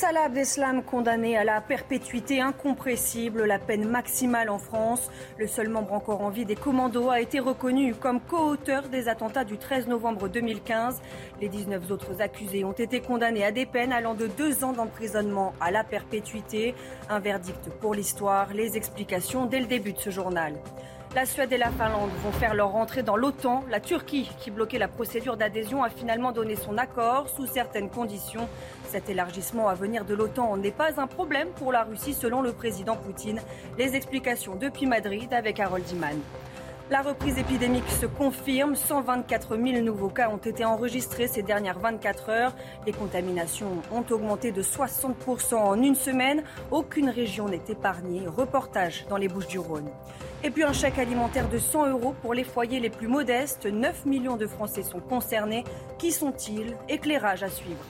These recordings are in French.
Salah Abdeslam condamné à la perpétuité incompressible, la peine maximale en France. Le seul membre encore en vie des commandos a été reconnu comme co-auteur des attentats du 13 novembre 2015. Les 19 autres accusés ont été condamnés à des peines allant de deux ans d'emprisonnement à la perpétuité. Un verdict pour l'histoire. Les explications dès le début de ce journal. La Suède et la Finlande vont faire leur entrée dans l'OTAN. La Turquie, qui bloquait la procédure d'adhésion, a finalement donné son accord sous certaines conditions. Cet élargissement à venir de l'OTAN n'est pas un problème pour la Russie, selon le président Poutine. Les explications depuis Madrid avec Harold Iman. La reprise épidémique se confirme. 124 000 nouveaux cas ont été enregistrés ces dernières 24 heures. Les contaminations ont augmenté de 60% en une semaine. Aucune région n'est épargnée. Reportage dans les Bouches du Rhône. Et puis un chèque alimentaire de 100 euros pour les foyers les plus modestes. 9 millions de Français sont concernés. Qui sont-ils? Éclairage à suivre.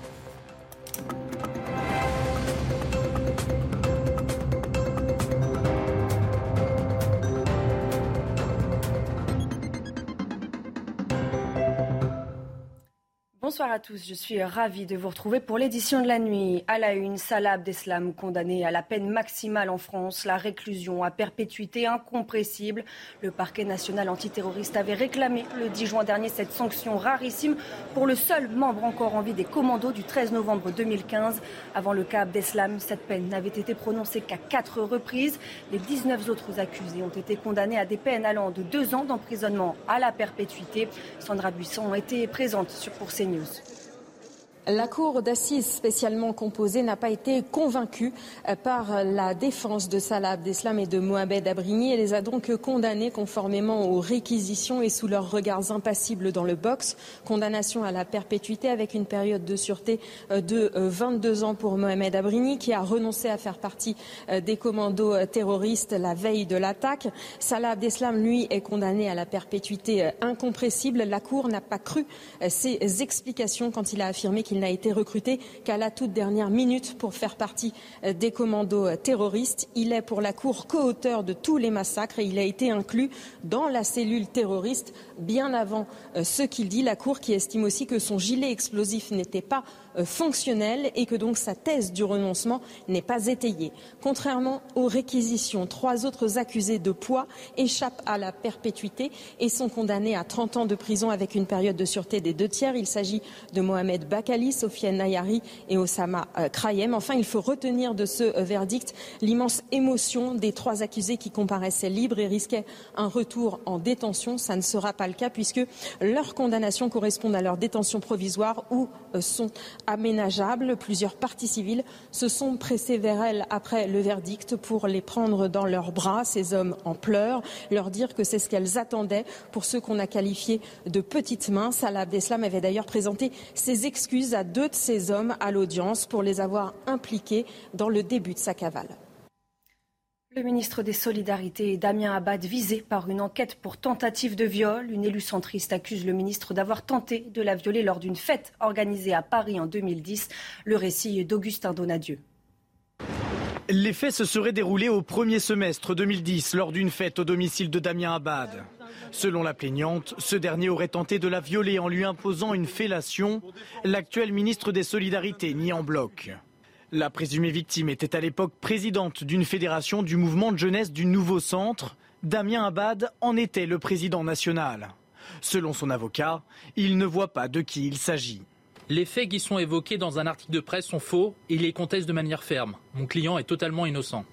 Bonsoir à tous, je suis ravie de vous retrouver pour l'édition de la nuit. À la une, Salah Abdeslam condamné à la peine maximale en France, la réclusion à perpétuité incompressible. Le parquet national antiterroriste avait réclamé le 10 juin dernier cette sanction rarissime pour le seul membre encore en vie des commandos du 13 novembre 2015. Avant le cas Abdeslam, cette peine n'avait été prononcée qu'à quatre reprises. Les 19 autres accusés ont été condamnés à des peines allant de deux ans d'emprisonnement à la perpétuité. Sandra Buisson était présente sur Pour CNews. La cour d'assises spécialement composée n'a pas été convaincue euh, par la défense de Salah Abdeslam et de Mohamed Abrigny et les a donc condamnés conformément aux réquisitions et sous leurs regards impassibles dans le box. Condamnation à la perpétuité avec une période de sûreté euh, de 22 euh, ans pour Mohamed Abrigny qui a renoncé à faire partie des commandos terroristes la veille de l'attaque. Salah Abdeslam, lui, est condamné à la perpétuité incompressible. La cour n'a pas cru ses explications quand il a affirmé qu'il n'a été recruté qu'à la toute dernière minute pour faire partie euh, des commandos euh, terroristes. Il est pour la Cour co-auteur de tous les massacres et il a été inclus dans la cellule terroriste bien avant euh, ce qu'il dit. La Cour qui estime aussi que son gilet explosif n'était pas fonctionnel et que donc sa thèse du renoncement n'est pas étayée. Contrairement aux réquisitions, trois autres accusés de poids échappent à la perpétuité et sont condamnés à 30 ans de prison avec une période de sûreté des deux tiers. Il s'agit de Mohamed Bakali, Sofiane Nayari et Osama euh, Krayem. Enfin, il faut retenir de ce euh, verdict l'immense émotion des trois accusés qui comparaissaient libres et risquaient un retour en détention. Ça ne sera pas le cas puisque leur condamnation correspond à leur détention provisoire ou sont aménageables. Plusieurs parties civiles se sont pressées vers elle après le verdict pour les prendre dans leurs bras, ces hommes en pleurs, leur dire que c'est ce qu'elles attendaient pour ceux qu'on a qualifiés de petites mains. Salah Abdeslam avait d'ailleurs présenté ses excuses à deux de ces hommes à l'audience pour les avoir impliqués dans le début de sa cavale. Le ministre des Solidarités, Damien Abad, visé par une enquête pour tentative de viol. Une élue centriste accuse le ministre d'avoir tenté de la violer lors d'une fête organisée à Paris en 2010. Le récit d'Augustin Donadieu. Les faits se seraient déroulés au premier semestre 2010 lors d'une fête au domicile de Damien Abad. Selon la plaignante, ce dernier aurait tenté de la violer en lui imposant une fellation. L'actuel ministre des Solidarités nie en bloc. La présumée victime était à l'époque présidente d'une fédération du mouvement de jeunesse du nouveau centre. Damien Abad en était le président national. Selon son avocat, il ne voit pas de qui il s'agit. Les faits qui sont évoqués dans un article de presse sont faux et il les conteste de manière ferme. Mon client est totalement innocent.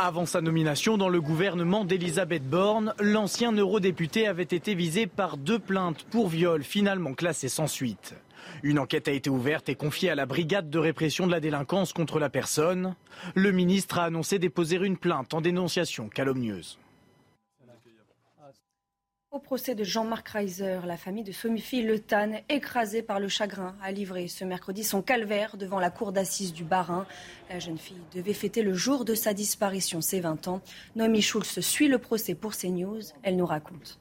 Avant sa nomination dans le gouvernement d'Elisabeth Borne, l'ancien eurodéputé avait été visé par deux plaintes pour viol finalement classées sans suite. Une enquête a été ouverte et confiée à la brigade de répression de la délinquance contre la personne. Le ministre a annoncé déposer une plainte en dénonciation calomnieuse. Au procès de Jean-Marc Reiser, la famille de Sophie Le Tan, écrasée par le chagrin, a livré ce mercredi son calvaire devant la cour d'assises du Bas-Rhin. La jeune fille devait fêter le jour de sa disparition, ses 20 ans. Noémie Schulz suit le procès pour CNews. Elle nous raconte.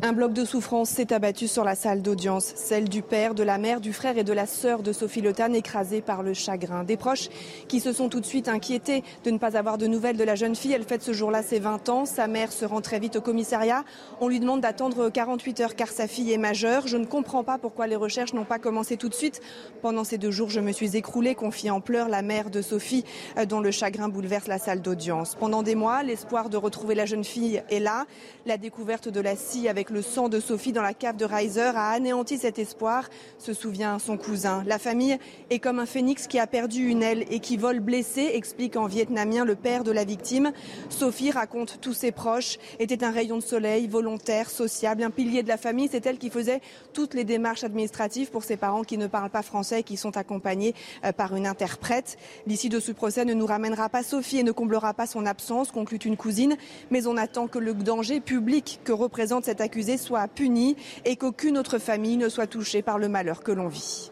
Un bloc de souffrance s'est abattu sur la salle d'audience, celle du père, de la mère, du frère et de la sœur de Sophie Lotan, écrasée par le chagrin. Des proches qui se sont tout de suite inquiétés de ne pas avoir de nouvelles de la jeune fille. Elle fête ce jour-là ses 20 ans. Sa mère se rend très vite au commissariat. On lui demande d'attendre 48 heures car sa fille est majeure. Je ne comprends pas pourquoi les recherches n'ont pas commencé tout de suite. Pendant ces deux jours, je me suis écroulée, confie en pleurs la mère de Sophie, euh, dont le chagrin bouleverse la salle d'audience. Pendant des mois, l'espoir de retrouver la jeune fille est là. La découverte de la scie avec le sang de Sophie dans la cave de Reiser a anéanti cet espoir, se souvient son cousin. La famille est comme un phénix qui a perdu une aile et qui vole blessé, explique en vietnamien le père de la victime. Sophie raconte tous ses proches, était un rayon de soleil, volontaire, sociable, un pilier de la famille. C'est elle qui faisait toutes les démarches administratives pour ses parents qui ne parlent pas français et qui sont accompagnés euh, par une interprète. L'issue de ce procès ne nous ramènera pas Sophie et ne comblera pas son absence, conclut une cousine, mais on attend que le danger public que représente cet accusé soit puni et qu'aucune autre famille ne soit touchée par le malheur que l'on vit.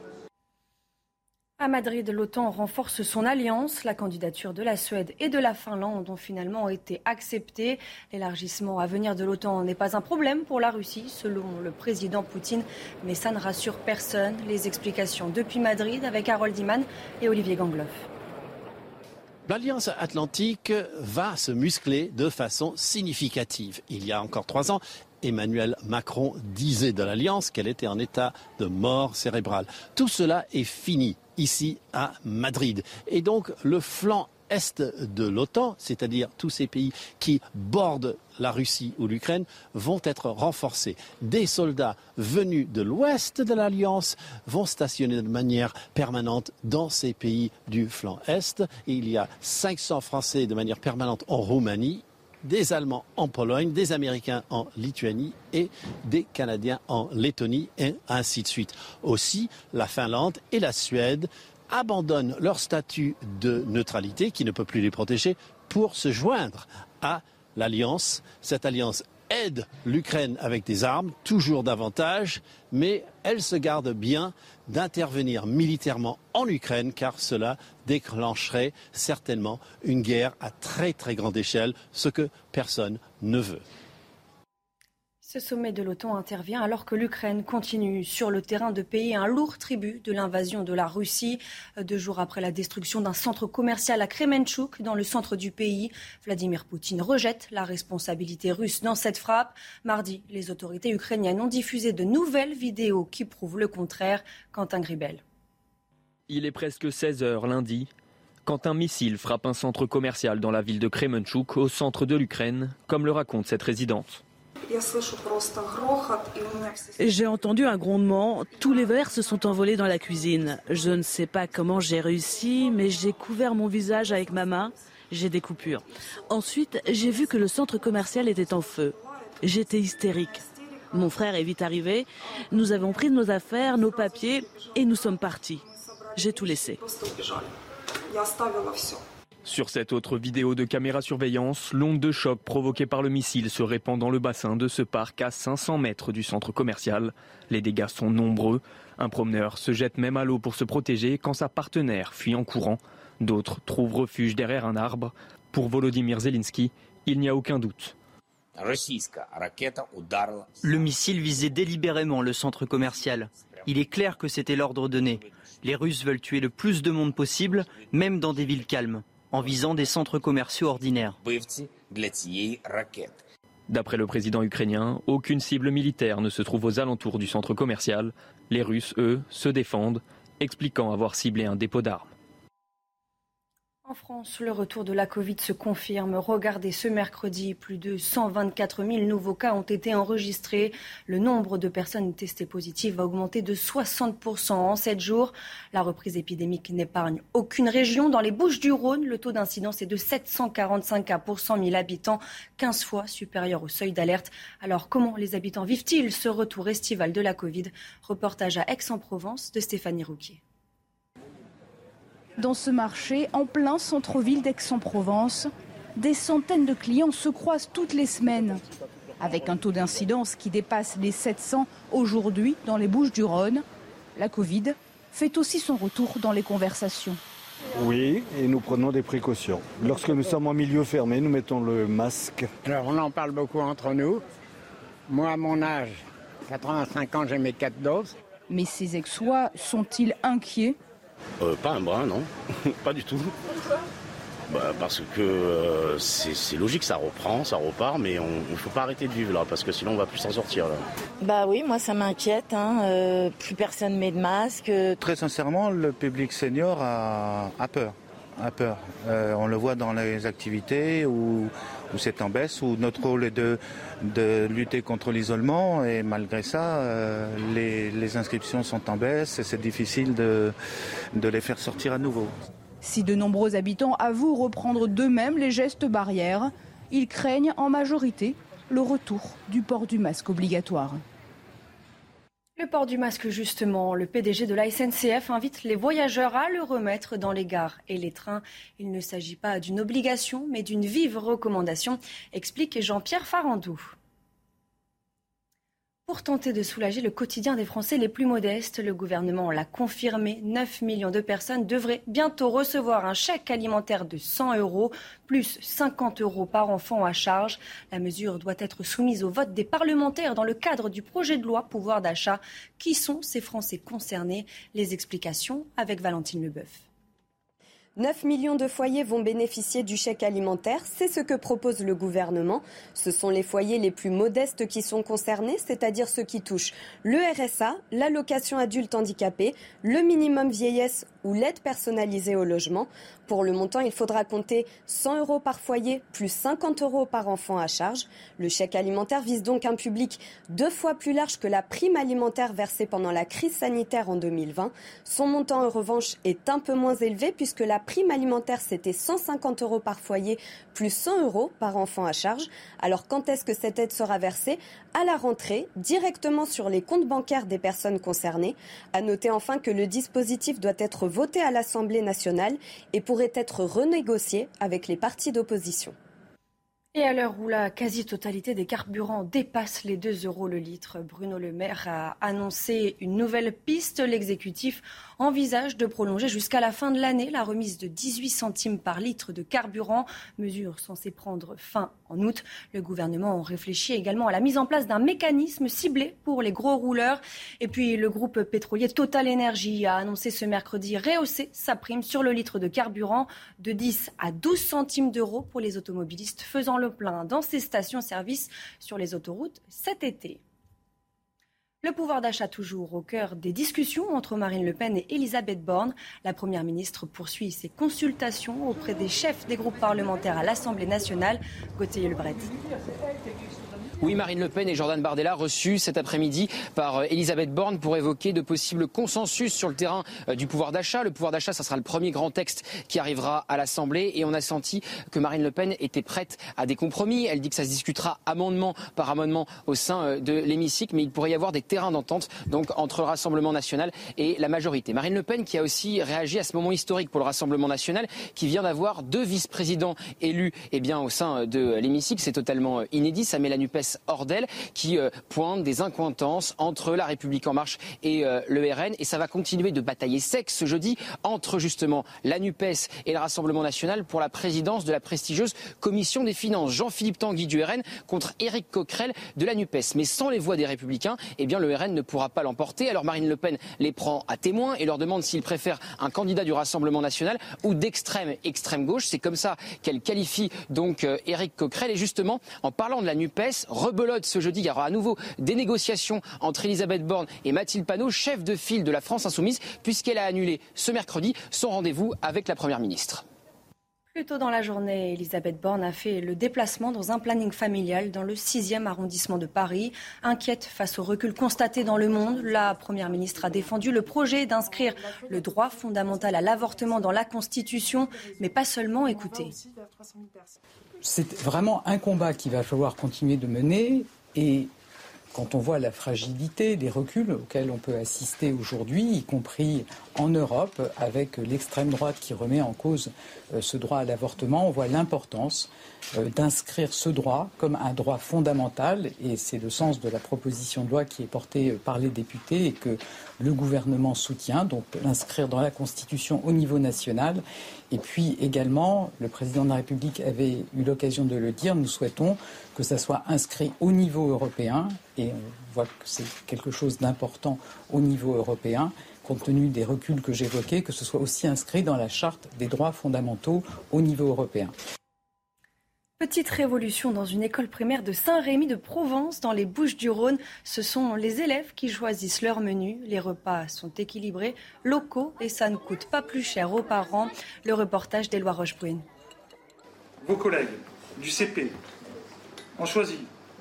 À Madrid, l'OTAN renforce son alliance. La candidature de la Suède et de la Finlande ont finalement été acceptées. L'élargissement à venir de l'OTAN n'est pas un problème pour la Russie, selon le président Poutine, mais ça ne rassure personne. Les explications depuis Madrid avec Harold Iman et Olivier Gangloff. L'Alliance atlantique va se muscler de façon significative. Il y a encore trois ans, Emmanuel Macron disait de l'Alliance qu'elle était en état de mort cérébrale. Tout cela est fini ici à Madrid. Et donc le flanc est de l'OTAN, c'est-à-dire tous ces pays qui bordent la Russie ou l'Ukraine, vont être renforcés. Des soldats venus de l'ouest de l'Alliance vont stationner de manière permanente dans ces pays du flanc est. il y a 500 Français de manière permanente en Roumanie des Allemands en Pologne, des Américains en Lituanie et des Canadiens en Lettonie et ainsi de suite. Aussi, la Finlande et la Suède abandonnent leur statut de neutralité qui ne peut plus les protéger pour se joindre à l'alliance. Cette alliance aide l'Ukraine avec des armes, toujours davantage, mais elle se garde bien d'intervenir militairement en Ukraine, car cela déclencherait certainement une guerre à très très grande échelle, ce que personne ne veut. Ce sommet de l'OTAN intervient alors que l'Ukraine continue sur le terrain de payer un lourd tribut de l'invasion de la Russie. Deux jours après la destruction d'un centre commercial à Kremenchuk, dans le centre du pays, Vladimir Poutine rejette la responsabilité russe dans cette frappe. Mardi, les autorités ukrainiennes ont diffusé de nouvelles vidéos qui prouvent le contraire. Quentin Gribel. Il est presque 16 heures lundi quand un missile frappe un centre commercial dans la ville de Kremenchuk, au centre de l'Ukraine, comme le raconte cette résidente. J'ai entendu un grondement, tous les verres se sont envolés dans la cuisine. Je ne sais pas comment j'ai réussi, mais j'ai couvert mon visage avec ma main, j'ai des coupures. Ensuite, j'ai vu que le centre commercial était en feu. J'étais hystérique. Mon frère est vite arrivé, nous avons pris nos affaires, nos papiers et nous sommes partis. J'ai tout laissé. Sur cette autre vidéo de caméra surveillance, l'onde de choc provoquée par le missile se répand dans le bassin de ce parc à 500 mètres du centre commercial. Les dégâts sont nombreux. Un promeneur se jette même à l'eau pour se protéger quand sa partenaire fuit en courant. D'autres trouvent refuge derrière un arbre. Pour Volodymyr Zelensky, il n'y a aucun doute. Le missile visait délibérément le centre commercial. Il est clair que c'était l'ordre donné. Les Russes veulent tuer le plus de monde possible, même dans des villes calmes en visant des centres commerciaux ordinaires. D'après le président ukrainien, aucune cible militaire ne se trouve aux alentours du centre commercial. Les Russes, eux, se défendent, expliquant avoir ciblé un dépôt d'armes. En France, le retour de la Covid se confirme. Regardez, ce mercredi, plus de 124 000 nouveaux cas ont été enregistrés. Le nombre de personnes testées positives a augmenté de 60% en 7 jours. La reprise épidémique n'épargne aucune région. Dans les Bouches du Rhône, le taux d'incidence est de 745 cas pour 100 000 habitants, 15 fois supérieur au seuil d'alerte. Alors, comment les habitants vivent-ils ce retour estival de la Covid? Reportage à Aix-en-Provence de Stéphanie Rouquier dans ce marché en plein centre-ville d'Aix-en-Provence. Des centaines de clients se croisent toutes les semaines. Avec un taux d'incidence qui dépasse les 700 aujourd'hui dans les Bouches du Rhône, la Covid fait aussi son retour dans les conversations. Oui, et nous prenons des précautions. Lorsque nous sommes en milieu fermé, nous mettons le masque. Alors on en parle beaucoup entre nous. Moi, à mon âge, 85 ans, j'ai mes quatre doses. Mais ces ex-sois sont-ils inquiets euh, Pas un brin, non. pas du tout. Bah, parce que euh, c'est logique, ça reprend, ça repart, mais il ne faut pas arrêter de vivre là, parce que sinon on va plus s'en sortir. Là. Bah oui, moi ça m'inquiète. Hein, euh, plus personne met de masque. Très sincèrement, le public senior a, peur. A peur. on le voit dans les activités où, c'est en baisse, où notre rôle est de, lutter contre l'isolement, et malgré ça, les, les, inscriptions sont en baisse et c'est difficile de, de les faire sortir à nouveau. Si de nombreux habitants avouent reprendre d'eux-mêmes les gestes barrières, ils craignent en majorité le retour du port du masque obligatoire. Le port du masque, justement, le PDG de la SNCF invite les voyageurs à le remettre dans les gares et les trains. Il ne s'agit pas d'une obligation, mais d'une vive recommandation, explique Jean-Pierre Farandou. Pour tenter de soulager le quotidien des Français les plus modestes, le gouvernement l'a confirmé. 9 millions de personnes devraient bientôt recevoir un chèque alimentaire de 100 euros, plus 50 euros par enfant à charge. La mesure doit être soumise au vote des parlementaires dans le cadre du projet de loi pouvoir d'achat. Qui sont ces Français concernés? Les explications avec Valentine Leboeuf. 9 millions de foyers vont bénéficier du chèque alimentaire. C'est ce que propose le gouvernement. Ce sont les foyers les plus modestes qui sont concernés, c'est-à-dire ceux qui touchent le RSA, l'allocation adulte handicapé, le minimum vieillesse ou l'aide personnalisée au logement. Pour le montant, il faudra compter 100 euros par foyer plus 50 euros par enfant à charge. Le chèque alimentaire vise donc un public deux fois plus large que la prime alimentaire versée pendant la crise sanitaire en 2020. Son montant, en revanche, est un peu moins élevé puisque la prime alimentaire, c'était 150 euros par foyer plus 100 euros par enfant à charge. Alors quand est-ce que cette aide sera versée? À la rentrée, directement sur les comptes bancaires des personnes concernées. À noter enfin que le dispositif doit être voté à l'Assemblée nationale et pourrait être renégocié avec les partis d'opposition. Et à l'heure où la quasi-totalité des carburants dépasse les 2 euros le litre, Bruno Le Maire a annoncé une nouvelle piste. L'exécutif envisage de prolonger jusqu'à la fin de l'année la remise de 18 centimes par litre de carburant, mesure censée prendre fin en août. Le gouvernement réfléchit également à la mise en place d'un mécanisme ciblé pour les gros rouleurs. Et puis le groupe pétrolier Total Energy a annoncé ce mercredi rehausser sa prime sur le litre de carburant de 10 à 12 centimes d'euros pour les automobilistes faisant le plein dans ces stations-service sur les autoroutes cet été. Le pouvoir d'achat toujours au cœur des discussions entre Marine Le Pen et Elisabeth Borne. La Première ministre poursuit ses consultations auprès des chefs des groupes parlementaires à l'Assemblée nationale. Gauthier Lebret. Oui, Marine Le Pen et Jordan Bardella reçus cet après-midi par euh, Elisabeth Borne pour évoquer de possibles consensus sur le terrain euh, du pouvoir d'achat. Le pouvoir d'achat, ça sera le premier grand texte qui arrivera à l'Assemblée et on a senti que Marine Le Pen était prête à des compromis. Elle dit que ça se discutera amendement par amendement au sein euh, de l'hémicycle, mais il pourrait y avoir des terrains d'entente donc entre le Rassemblement national et la majorité. Marine Le Pen qui a aussi réagi à ce moment historique pour le Rassemblement national, qui vient d'avoir deux vice-présidents élus eh bien, au sein de l'hémicycle. C'est totalement inédit. Ça met la NUPES hors d'elle, qui euh, pointe des incointances entre la République en marche et euh, le RN. Et ça va continuer de batailler sec ce jeudi entre justement la NUPES et le Rassemblement national pour la présidence de la prestigieuse Commission des finances. Jean-Philippe Tanguy du RN contre Éric Coquerel de la NUPES. Mais sans les voix des Républicains, eh bien le RN ne pourra pas l'emporter. Alors Marine Le Pen les prend à témoin et leur demande s'ils préfèrent un candidat du Rassemblement national ou d'extrême extrême gauche. C'est comme ça qu'elle qualifie donc euh, Éric Coquerel. Et justement, en parlant de la NUPES, rebelote ce jeudi. Il y aura à nouveau des négociations entre Elisabeth Borne et Mathilde Panot, chef de file de la France Insoumise, puisqu'elle a annulé ce mercredi son rendez-vous avec la Première ministre. Plus tôt dans la journée, Elisabeth Borne a fait le déplacement dans un planning familial dans le 6e arrondissement de Paris. Inquiète face au recul constaté dans le monde, la Première ministre a défendu le projet d'inscrire le droit fondamental à l'avortement dans la Constitution, mais pas seulement écouter c'est vraiment un combat qu'il va falloir continuer de mener. Et quand on voit la fragilité des reculs auxquels on peut assister aujourd'hui, y compris en Europe, avec l'extrême droite qui remet en cause euh, ce droit à l'avortement, on voit l'importance euh, d'inscrire ce droit comme un droit fondamental, et c'est le sens de la proposition de loi qui est portée par les députés et que le gouvernement soutient, donc l'inscrire dans la Constitution au niveau national. Et puis également, le président de la République avait eu l'occasion de le dire, nous souhaitons que ça soit inscrit au niveau européen, et on voit que c'est quelque chose d'important au niveau européen, compte tenu des reculs que j'évoquais, que ce soit aussi inscrit dans la charte des droits fondamentaux au niveau européen. Petite révolution dans une école primaire de Saint-Rémy de Provence, dans les Bouches-du-Rhône. Ce sont les élèves qui choisissent leur menu. Les repas sont équilibrés, locaux et ça ne coûte pas plus cher aux parents. Le reportage d'Éloi Rochebrune. Vos collègues du CP ont choisi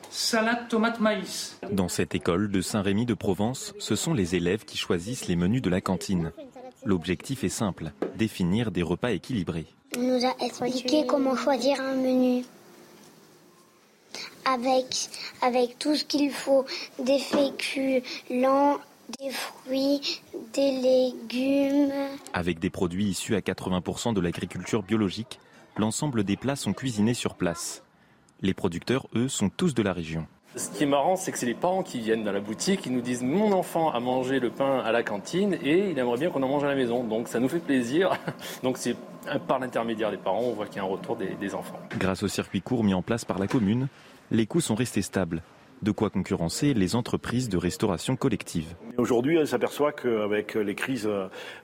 salade tomate maïs. Dans cette école de Saint-Rémy de Provence, ce sont les élèves qui choisissent les menus de la cantine. L'objectif est simple, définir des repas équilibrés. On nous a expliqué comment choisir un menu. Avec, avec tout ce qu'il faut, des féculents, des fruits, des légumes. Avec des produits issus à 80% de l'agriculture biologique, l'ensemble des plats sont cuisinés sur place. Les producteurs, eux, sont tous de la région. Ce qui est marrant, c'est que c'est les parents qui viennent dans la boutique, qui nous disent mon enfant a mangé le pain à la cantine et il aimerait bien qu'on en mange à la maison. Donc ça nous fait plaisir. Donc c'est par l'intermédiaire des parents, on voit qu'il y a un retour des, des enfants. Grâce au circuit court mis en place par la commune, les coûts sont restés stables. De quoi concurrencer les entreprises de restauration collective. Aujourd'hui, on s'aperçoit qu'avec les crises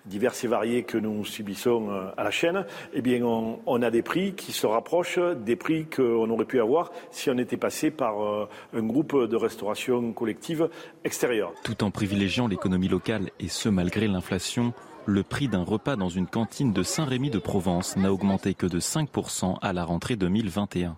diverses et variées que nous subissons à la chaîne, eh bien, on, on a des prix qui se rapprochent des prix qu'on aurait pu avoir si on était passé par euh, un groupe de restauration collective extérieure. Tout en privilégiant l'économie locale et ce malgré l'inflation, le prix d'un repas dans une cantine de Saint-Rémy de Provence n'a augmenté que de 5% à la rentrée 2021.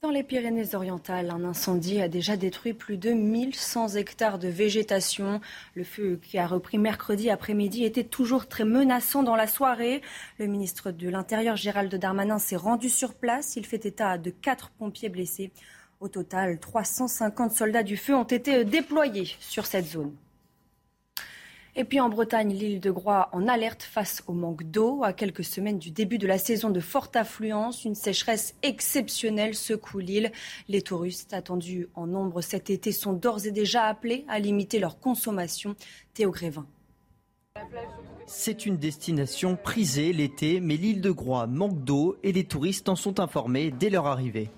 Dans les Pyrénées-Orientales, un incendie a déjà détruit plus de 1100 hectares de végétation. Le feu qui a repris mercredi après-midi était toujours très menaçant dans la soirée. Le ministre de l'Intérieur, Gérald Darmanin, s'est rendu sur place. Il fait état de quatre pompiers blessés. Au total, 350 soldats du feu ont été déployés sur cette zone. Et puis en Bretagne, l'île de Groix en alerte face au manque d'eau. À quelques semaines du début de la saison de forte affluence, une sécheresse exceptionnelle secoue l'île. Les touristes attendus en nombre cet été sont d'ores et déjà appelés à limiter leur consommation. Théo Grévin. C'est une destination prisée l'été, mais l'île de Groix manque d'eau et les touristes en sont informés dès leur arrivée.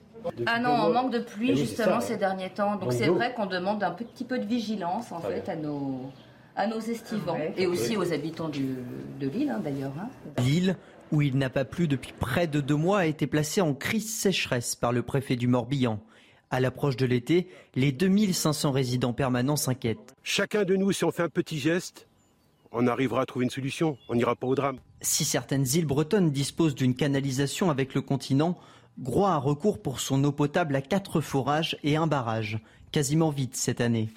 Ah non, on manque de pluie justement ces derniers temps. Donc c'est vrai qu'on demande un petit peu de vigilance en fait à nos à nos estivants et aussi aux habitants du, de l'île hein, d'ailleurs. Hein. L'île, où il n'a pas plu depuis près de deux mois, a été placée en crise sécheresse par le préfet du Morbihan. À l'approche de l'été, les 2500 résidents permanents s'inquiètent. Chacun de nous, si on fait un petit geste, on arrivera à trouver une solution. On n'ira pas au drame. Si certaines îles bretonnes disposent d'une canalisation avec le continent, Groix a recours pour son eau potable à quatre forages et un barrage, quasiment vide cette année.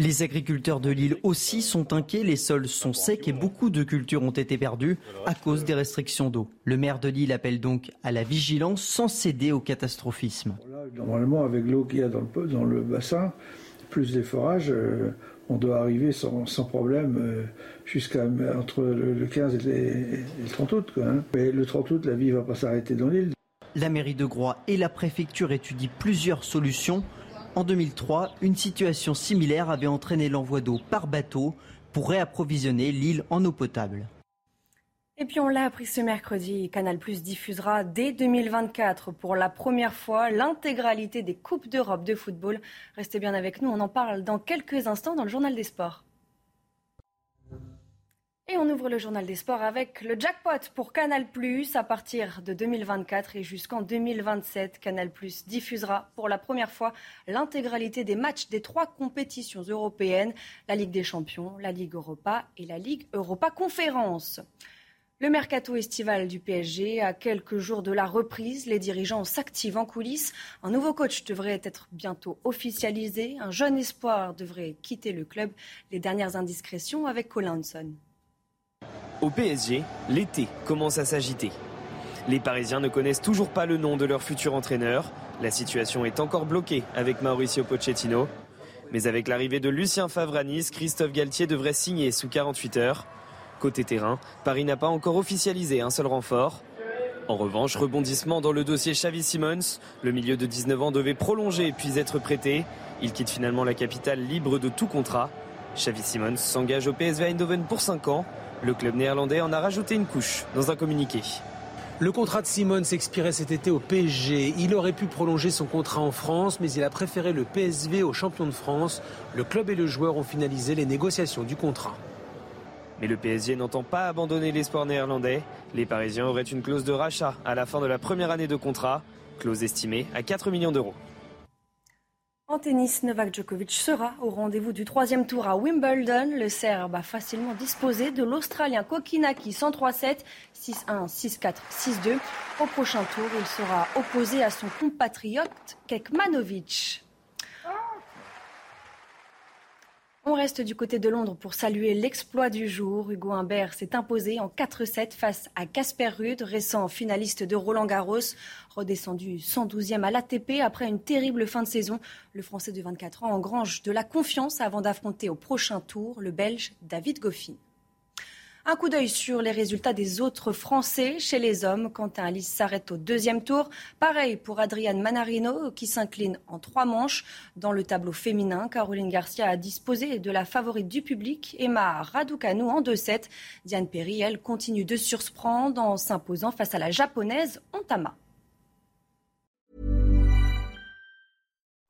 Les agriculteurs de l'île aussi sont inquiets, les sols sont secs et beaucoup de cultures ont été perdues à cause des restrictions d'eau. Le maire de l'île appelle donc à la vigilance sans céder au catastrophisme. Normalement, avec l'eau qu'il y a dans le, dans le, bassin, plus les forages, euh, on doit arriver sans, sans problème euh, jusqu'à entre le 15 et, les, et le 30 août. Quoi, hein. Mais le 30 août, la vie ne va pas s'arrêter dans l'île. La mairie de Groix et la préfecture étudient plusieurs solutions. En 2003, une situation similaire avait entraîné l'envoi d'eau par bateau pour réapprovisionner l'île en eau potable. Et puis on l'a appris ce mercredi, Canal Plus diffusera dès 2024 pour la première fois l'intégralité des Coupes d'Europe de football. Restez bien avec nous, on en parle dans quelques instants dans le journal des sports. Et on ouvre le journal des sports avec le jackpot pour Canal+. À partir de 2024 et jusqu'en 2027, Canal+ diffusera pour la première fois l'intégralité des matchs des trois compétitions européennes, la Ligue des Champions, la Ligue Europa et la Ligue Europa Conférence. Le mercato estival du PSG, à quelques jours de la reprise, les dirigeants s'activent en coulisses. Un nouveau coach devrait être bientôt officialisé. Un jeune espoir devrait quitter le club. Les dernières indiscrétions avec Collinson. Au PSG, l'été commence à s'agiter. Les Parisiens ne connaissent toujours pas le nom de leur futur entraîneur. La situation est encore bloquée avec Mauricio Pochettino. Mais avec l'arrivée de Lucien Nice, Christophe Galtier devrait signer sous 48 heures. Côté terrain, Paris n'a pas encore officialisé un seul renfort. En revanche, rebondissement dans le dossier Xavi Simons. Le milieu de 19 ans devait prolonger puis être prêté. Il quitte finalement la capitale libre de tout contrat. Xavi Simons s'engage au PSV Eindhoven pour 5 ans. Le club néerlandais en a rajouté une couche dans un communiqué. Le contrat de Simons expirait cet été au PSG. Il aurait pu prolonger son contrat en France, mais il a préféré le PSV au champion de France. Le club et le joueur ont finalisé les négociations du contrat. Mais le PSG n'entend pas abandonner l'espoir néerlandais. Les Parisiens auraient une clause de rachat à la fin de la première année de contrat, clause estimée à 4 millions d'euros. En tennis, Novak Djokovic sera au rendez-vous du troisième tour à Wimbledon. Le Serbe a facilement disposé de l'Australien Kokinaki 103-7, 6-1, 6-4, 6-2. Au prochain tour, il sera opposé à son compatriote Kekmanovic. On reste du côté de Londres pour saluer l'exploit du jour. Hugo Humbert s'est imposé en 4-7 face à Casper Ruud, récent finaliste de Roland Garros, redescendu 112e à l'ATP après une terrible fin de saison. Le Français de 24 ans engrange de la confiance avant d'affronter au prochain tour le Belge David Goffin. Un coup d'œil sur les résultats des autres Français chez les hommes. Quentin Alice s'arrête au deuxième tour. Pareil pour Adrian Manarino qui s'incline en trois manches. Dans le tableau féminin, Caroline Garcia a disposé de la favorite du public, Emma Raducanu en 2-7. Diane Perry, elle, continue de surprendre en s'imposant face à la japonaise Ontama.